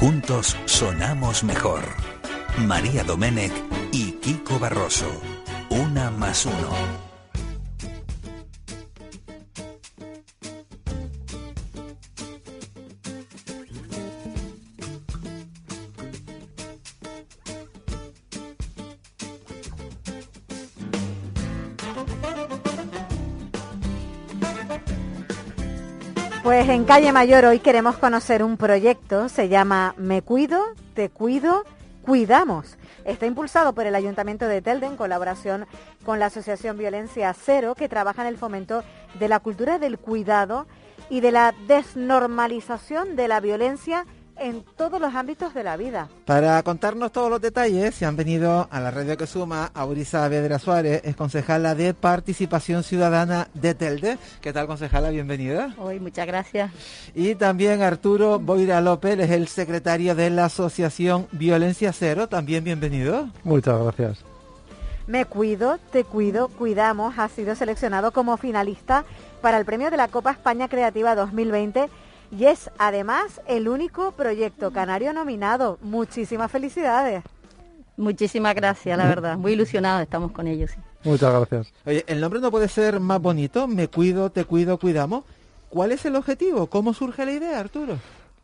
Juntos sonamos mejor. María Domenech y Kiko Barroso. Una más uno. Pues en Calle Mayor hoy queremos conocer un proyecto, se llama Me Cuido, Te Cuido, Cuidamos. Está impulsado por el Ayuntamiento de Telde en colaboración con la Asociación Violencia Cero, que trabaja en el fomento de la cultura del cuidado y de la desnormalización de la violencia en todos los ámbitos de la vida. Para contarnos todos los detalles, se han venido a la radio que suma Aurisa Vedra Suárez, es concejala de Participación Ciudadana de Telde. ¿Qué tal, concejala? Bienvenida. Hoy, muchas gracias. Y también Arturo Boira López, es el secretario de la Asociación Violencia Cero. También bienvenido. Muchas gracias. Me cuido, te cuido, cuidamos. Ha sido seleccionado como finalista para el premio de la Copa España Creativa 2020 y es además el único proyecto canario nominado. Muchísimas felicidades. Muchísimas gracias, la verdad. Muy ilusionados estamos con ellos. Muchas gracias. Oye, el nombre no puede ser más bonito. Me cuido, te cuido, cuidamos. ¿Cuál es el objetivo? ¿Cómo surge la idea, Arturo?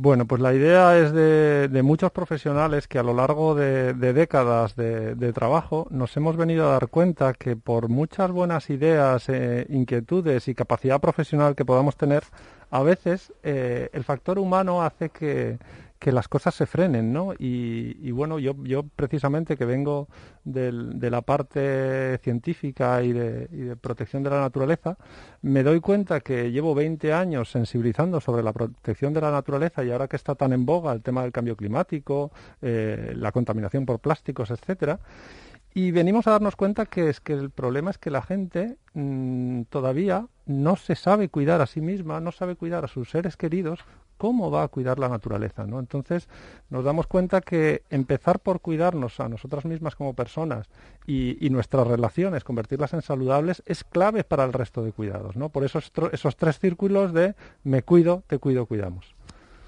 Bueno, pues la idea es de, muchos profesionales que a lo largo de, décadas de, trabajo nos hemos venido a dar cuenta que por muchas buenas ideas, eh, inquietudes y capacidad profesional que podamos tener, a veces eh, el factor humano hace que, las cosas se frenen, ¿no? Y, bueno, yo, yo precisamente que vengo de la parte científica y de, protección de la naturaleza, me doy cuenta que llevo 20 años sensibilizando sobre la protección de la naturaleza y ahora que está tan en boga el tema del cambio climático, eh, la contaminación por plásticos, etcétera, y venimos a darnos cuenta que es que el problema es que la gente mm, todavía no se sabe cuidar a sí misma, no sabe cuidar a sus seres queridos, ¿cómo va a cuidar la naturaleza? ¿no? Entonces nos damos cuenta que empezar por cuidarnos a nosotras mismas como personas y, nuestras relaciones, convertirlas en saludables, es clave para el resto de cuidados. ¿no? Por eso esos tres círculos de me cuido, te cuido, cuidamos.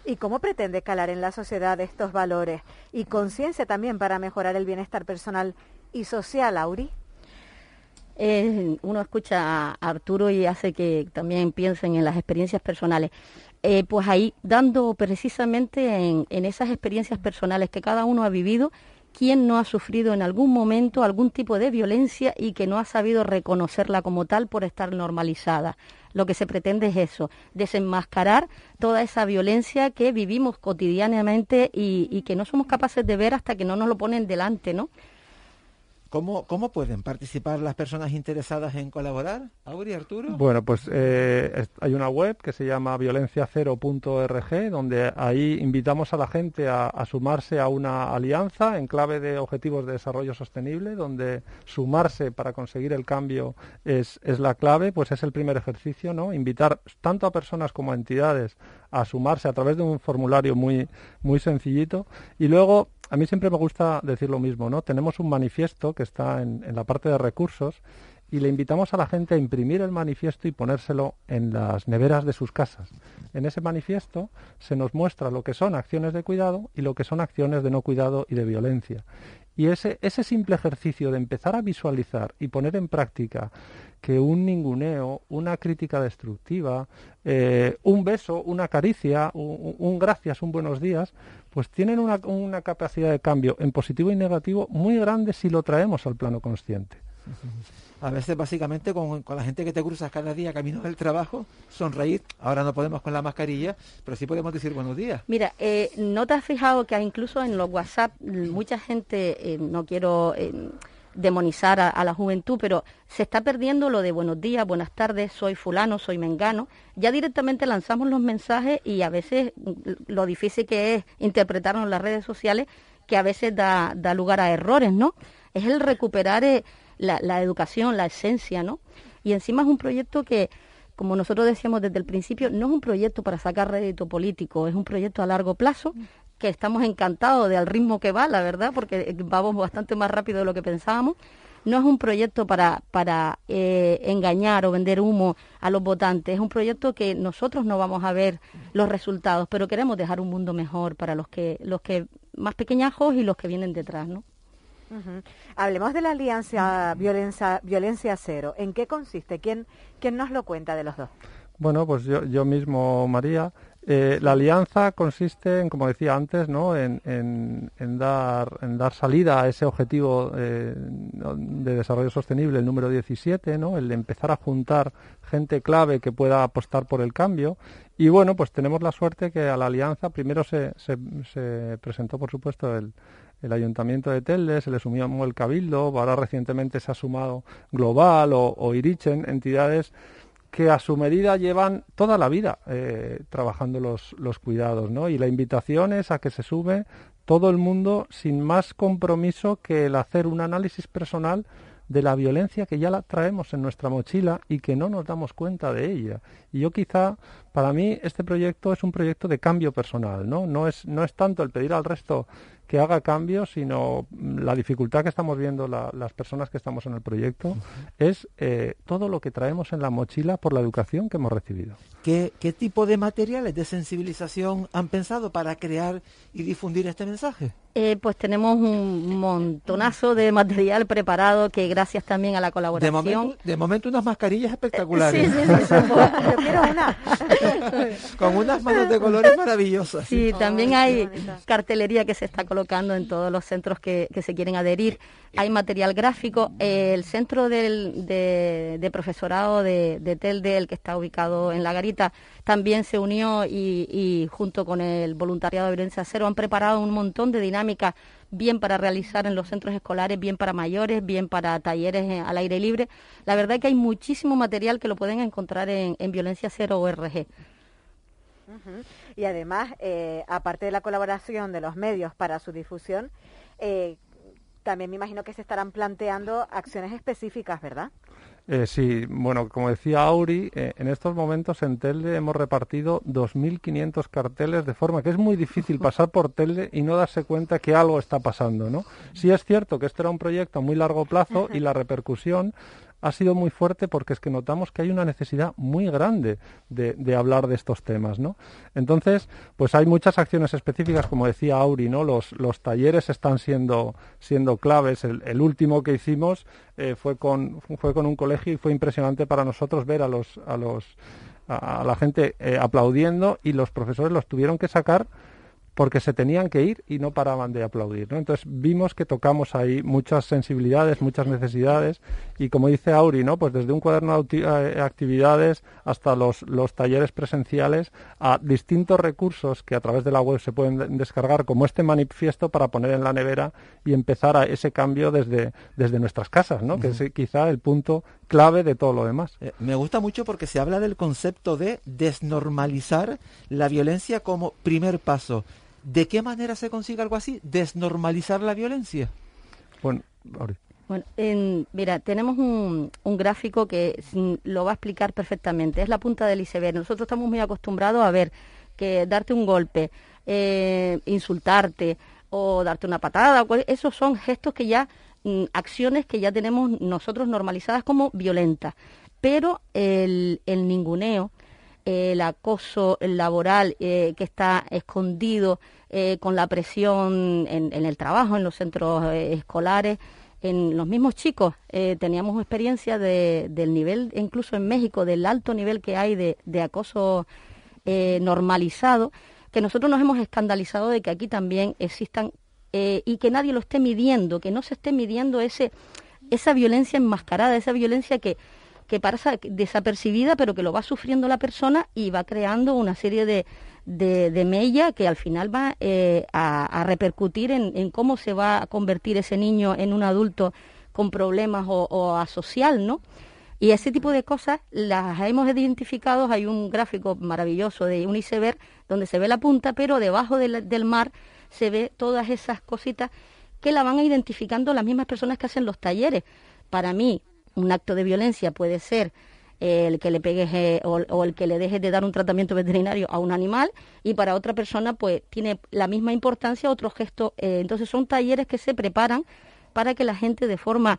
¿Y cómo pretende calar en la sociedad estos valores y conciencia también para mejorar el bienestar personal y social, Auri? Eh, uno escucha a Arturo y hace que también piensen en las experiencias personales. Eh, pues ahí, dando precisamente en, en esas experiencias personales que cada uno ha vivido, quién no ha sufrido en algún momento algún tipo de violencia y que no ha sabido reconocerla como tal por estar normalizada. Lo que se pretende es eso, desenmascarar toda esa violencia que vivimos cotidianamente y, y que no somos capaces de ver hasta que no nos lo ponen delante, ¿no? ¿Cómo, ¿Cómo pueden participar las personas interesadas en colaborar? Auri, Arturo. Bueno, pues eh, hay una web que se llama violenciacero.org, donde ahí invitamos a la gente a, sumarse a una alianza en clave de objetivos de desarrollo sostenible, donde sumarse para conseguir el cambio es, es la clave, pues es el primer ejercicio, ¿no? Invitar tanto a personas como a entidades a sumarse a través de un formulario muy, muy sencillito y luego a mí siempre me gusta decir lo mismo, ¿no? Tenemos un manifiesto que está en, la parte de recursos y le invitamos a la gente a imprimir el manifiesto y ponérselo en las neveras de sus casas. En ese manifiesto se nos muestra lo que son acciones de cuidado y lo que son acciones de no cuidado y de violencia. Y ese, ese simple ejercicio de empezar a visualizar y poner en práctica que un ninguneo, una crítica destructiva, eh, un beso, una caricia, un, gracias, un buenos días, pues tienen una, una, capacidad de cambio en positivo y negativo muy grande si lo traemos al plano consciente. A veces básicamente con, la gente que te cruzas cada día camino del trabajo, sonreír, ahora no podemos con la mascarilla, pero sí podemos decir buenos días. Mira, eh, ¿no te has fijado que incluso en los WhatsApp mucha gente, eh, no quiero demonizar a, la juventud, pero se está perdiendo lo de buenos días, buenas tardes, soy fulano, soy mengano. Ya directamente lanzamos los mensajes y a veces lo difícil que es interpretarnos las redes sociales, que a veces da, da lugar a errores, ¿no? Es el recuperar eh, la, la educación, la esencia, ¿no? Y encima es un proyecto que, como nosotros decíamos desde el principio, no es un proyecto para sacar rédito político, es un proyecto a largo plazo que estamos encantados del ritmo que va, la verdad, porque vamos bastante más rápido de lo que pensábamos. No es un proyecto para, para eh, engañar o vender humo a los votantes, es un proyecto que nosotros no vamos a ver los resultados, pero queremos dejar un mundo mejor para los que, los que más pequeñajos y los que vienen detrás, ¿no? Hablemos de la alianza violencia, violencia cero. ¿En qué consiste? ¿Quién, ¿Quién nos lo cuenta de los dos? Bueno, pues yo, yo mismo, María. Eh, la alianza consiste en, como decía antes, ¿no? en, dar, en dar salida a ese objetivo eh, de desarrollo sostenible, el número 17, ¿no? el de empezar a juntar gente clave que pueda apostar por el cambio. Y bueno, pues tenemos la suerte que a la alianza primero se, se, se presentó, por supuesto, el, Ayuntamiento de Telde, se le sumió el Cabildo, ahora recientemente se ha sumado Global o, Irichen, entidades que a su medida llevan toda la vida eh, trabajando los, los cuidados, ¿no? Y la invitación es a que se sube todo el mundo sin más compromiso que el hacer un análisis personal de la violencia que ya la traemos en nuestra mochila y que no nos damos cuenta de ella. Y yo quizá, para mí, este proyecto es un proyecto de cambio personal, ¿no? No es, no es tanto el pedir al resto que haga cambios, sino la dificultad que estamos viendo las personas que estamos en el proyecto es eh, todo lo que traemos en la mochila por la educación que hemos recibido. ¿Qué, ¿Qué tipo de materiales de sensibilización han pensado para crear y difundir este mensaje? Eh, pues tenemos un montonazo de material preparado que gracias también a la colaboración. De momento, unas mascarillas espectaculares. Sí, sí, sí, yo quiero una. Con unas manos de colores maravillosas. Sí, también hay cartelería que se está colocando en todos los centros que, se quieren adherir. Hay material gráfico. El centro de, profesorado de, de Telde, el que está ubicado en La Garita, también se unió y, junto con el voluntariado de violencia cero han preparado un montón de dinámicas bien para realizar en los centros escolares, bien para mayores, bien para talleres eh, al aire libre. La verdad es que hay muchísimo material que lo pueden encontrar en, Violencia Cero ORG. Y además, eh, aparte de la colaboración de los medios para su difusión, eh, también me imagino que se estarán planteando acciones específicas, ¿verdad? Eh, sí, bueno, como decía Auri, eh, en estos momentos en Telde hemos repartido 2.500 carteles de forma que es muy difícil pasar por Telde y no darse cuenta que algo está pasando, ¿no? Sí es cierto que este era un proyecto a muy largo plazo y la repercusión ha sido muy fuerte porque es que notamos que hay una necesidad muy grande de, hablar de estos temas, ¿no? Entonces, pues hay muchas acciones específicas, como decía Auri, ¿no? Los, talleres están siendo, siendo claves. El, último que hicimos eh, fue, con, fue con un colegio y fue impresionante para nosotros ver a los, a los a la gente eh, aplaudiendo y los profesores los tuvieron que sacar porque se tenían que ir y no paraban de aplaudir. ¿no? Entonces vimos que tocamos ahí muchas sensibilidades, muchas necesidades y como dice Auri, ¿no? pues desde un cuaderno de eh, actividades hasta los, los talleres presenciales a distintos recursos que a través de la web se pueden descargar como este manifiesto para poner en la nevera y empezar a ese cambio desde, desde nuestras casas, ¿no? que es quizá el punto clave de todo lo demás. Eh, me gusta mucho porque se habla del concepto de desnormalizar la violencia como primer paso. ¿De qué manera se consigue algo así? ¿Desnormalizar la violencia? Bueno, Bueno, mira, tenemos un, gráfico que lo va a explicar perfectamente. Es la punta del iceberg. Nosotros estamos muy acostumbrados a ver que darte un golpe, eh, insultarte o darte una patada, esos son gestos que ya Mm, acciones que ya tenemos nosotros normalizadas como violentas. Pero el, el ninguneo, el acoso laboral eh, que está escondido eh, con la presión en, el trabajo, en los centros eh, escolares, en los mismos chicos. teníamos experiencia de, del nivel, incluso en México, del alto nivel que hay de, de acoso normalizado, que nosotros nos hemos escandalizado de que aquí también existan eh, y que nadie lo esté midiendo, que no se esté midiendo ese, esa violencia enmascarada, esa violencia que, que pasa desapercibida, pero que lo va sufriendo la persona y va creando una serie de, de, mella que al final va eh, a, repercutir en, cómo se va a convertir ese niño en un adulto con problemas o, o asocial, ¿no? Y ese tipo de cosas las hemos identificado. Hay un gráfico maravilloso de un iceberg donde se ve la punta, pero debajo del, mar se ve todas esas cositas que la van identificando las mismas personas que hacen los talleres. Para mí, un acto de violencia puede ser el que le pegues eh, o, el que le dejes de dar un tratamiento veterinario a un animal y para otra persona pues tiene la misma importancia otro gesto. Eh, entonces son talleres que se preparan para que la gente de forma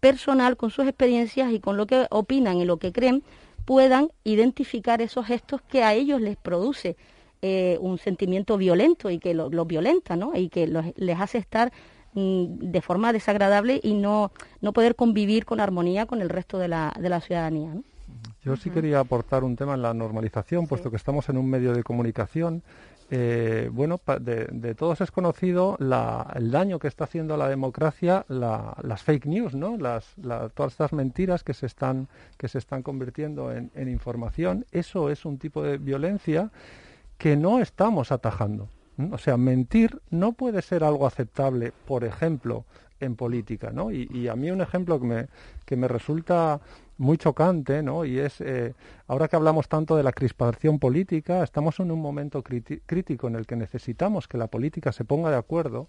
personal, con sus experiencias y con lo que opinan y lo que creen, puedan identificar esos gestos que a ellos les produce eh, un sentimiento violento y que los lo violenta, ¿no? Y que les hace estar de forma desagradable y no, no poder convivir con armonía con el resto de la, de la ciudadanía. Yo sí quería aportar un tema en la normalización, puesto que estamos en un medio de comunicación eh, bueno, de, todos es conocido el daño que está haciendo a la democracia las fake news, ¿no? Las, todas estas mentiras que se están, que se están convirtiendo en, información. Eso es un tipo de violencia que no estamos atajando. O sea, mentir no puede ser algo aceptable, por ejemplo, en política, ¿no? Y, a mí un ejemplo que me, que me resulta muy chocante, ¿no? Y es, eh, ahora que hablamos tanto de la crispación política, estamos en un momento crítico en el que necesitamos que la política se ponga de acuerdo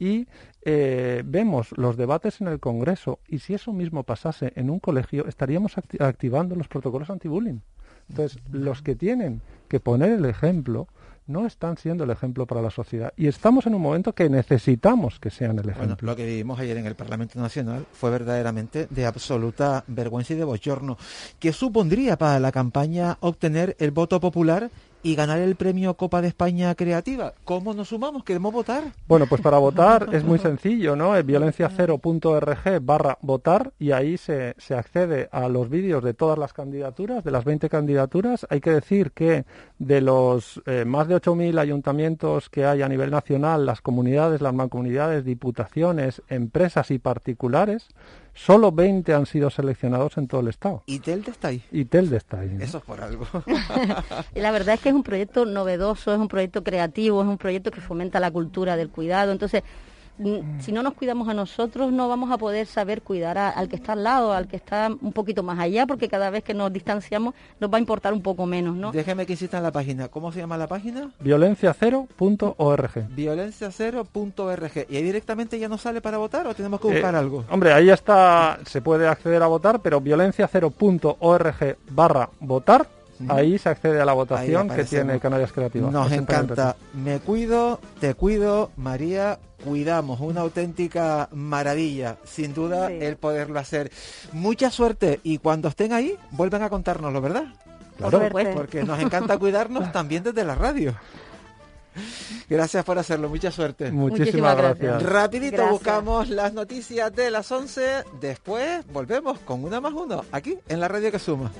y eh, vemos los debates en el Congreso y si eso mismo pasase en un colegio, estaríamos activando los protocolos anti-bullying. Entonces, los que tienen que poner el ejemplo no están siendo el ejemplo para la sociedad. Y estamos en un momento que necesitamos que sean el ejemplo. lo que vivimos ayer en el Parlamento Nacional fue verdaderamente de absoluta vergüenza y de bochorno. ¿Qué supondría para la campaña obtener el voto popular y ganar el premio Copa de España Creativa. ¿Cómo nos sumamos? ¿Queremos votar? Bueno, pues para votar es muy sencillo, ¿no? Es violenciacero.org barra votar y ahí se, se accede a los vídeos de todas las candidaturas, de las 20 candidaturas. Hay que decir que de los eh, más de 8.000 ayuntamientos que hay a nivel nacional, las comunidades, las mancomunidades, diputaciones, empresas y particulares, Solo 20 han sido seleccionados en todo el estado. ¿Y Telde está ahí? Y Telde está ahí. Eso es por algo. la verdad es que es un proyecto novedoso, es un proyecto creativo, es un proyecto que fomenta la cultura del cuidado. Entonces, Mm. si no nos cuidamos a nosotros, no vamos a poder saber cuidar al que está al lado, al que está un poquito más allá, porque cada vez que nos distanciamos nos va a importar un poco menos, ¿no? Déjeme que insista en la página. ¿Cómo se llama la página? Violenciacero.org. Violenciacero.org. ¿Y ahí directamente ya no sale para votar o tenemos que buscar eh, algo? Hombre, ahí está, se puede acceder a votar, pero violenciacero.org barra votar Ahí se accede a la votación que tiene Canarias Creativas. Nos encanta. Me cuido, te cuido, María, cuidamos. Una auténtica maravilla, sin duda, el poderlo hacer. Mucha suerte y cuando estén ahí, vuelven a contárnoslo, ¿verdad? Claro, porque nos encanta cuidarnos también desde la radio. Gracias por hacerlo, mucha suerte. Muchísimas, gracias. Rapidito buscamos las noticias de las 11, después volvemos con una más uno, aquí en la radio que suma.